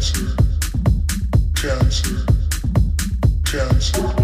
cancer, cancer, cancer.